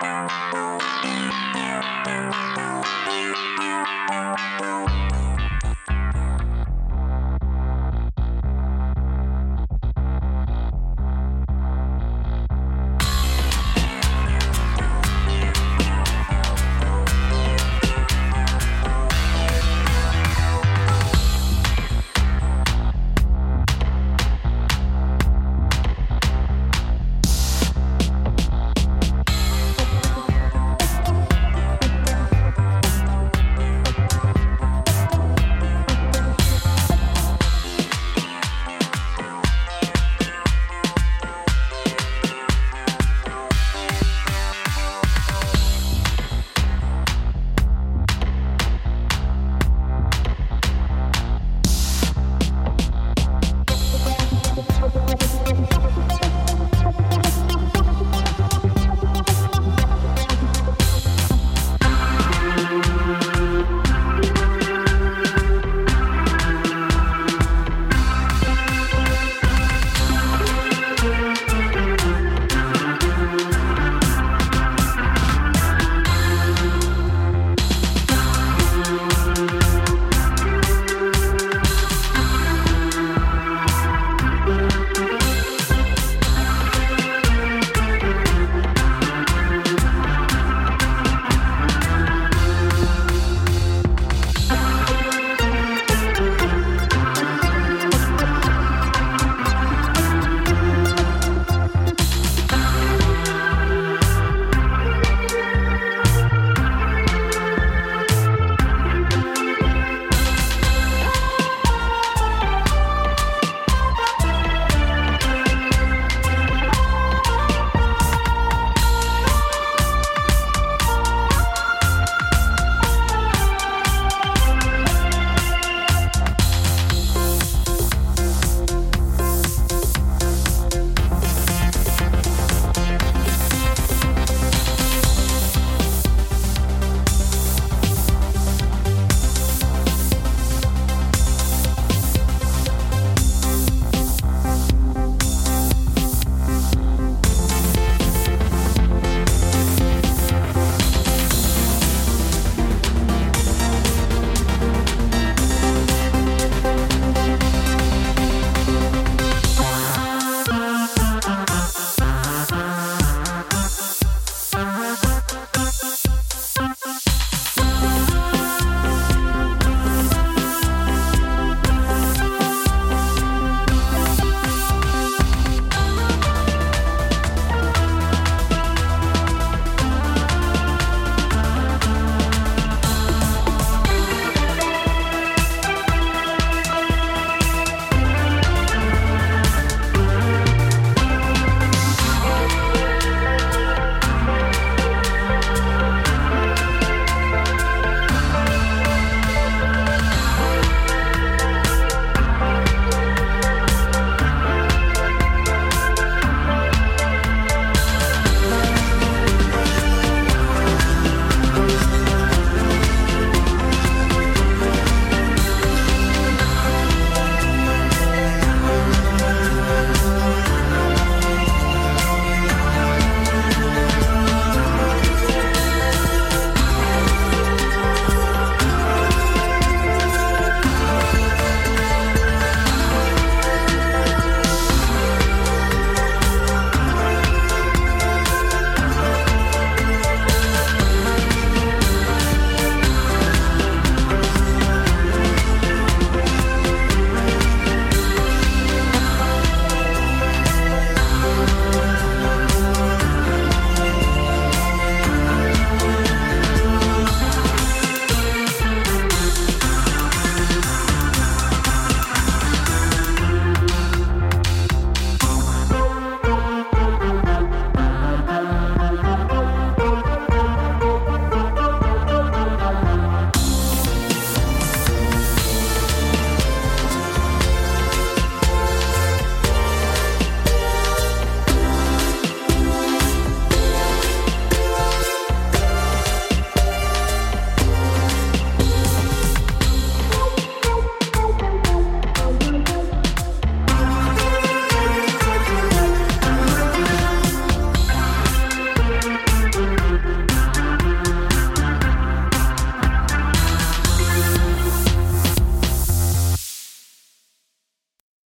Bye.